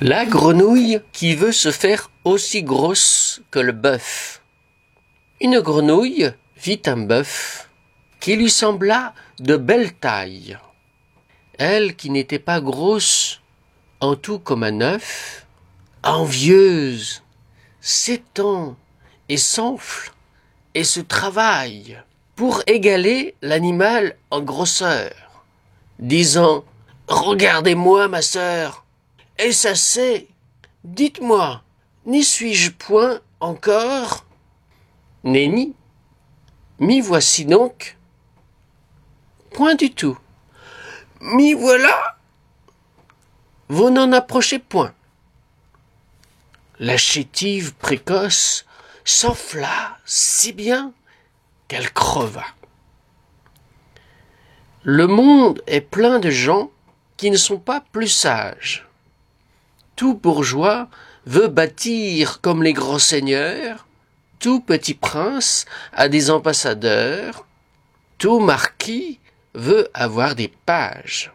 La grenouille qui veut se faire aussi grosse que le bœuf. Une grenouille vit un bœuf qui lui sembla de belle taille. Elle qui n'était pas grosse en tout comme un œuf, envieuse, s'étend et s'enfle et se travaille pour égaler l'animal en grosseur, disant Regardez-moi, ma sœur, est-ce assez Dites-moi, n'y suis-je point encore? Nenni, m'y voici donc? Point du tout. M'y voilà? Vous n'en approchez point. La chétive précoce s'enfla si bien qu'elle creva. Le monde est plein de gens qui ne sont pas plus sages tout bourgeois veut bâtir comme les grands seigneurs, tout petit prince a des ambassadeurs, tout marquis veut avoir des pages.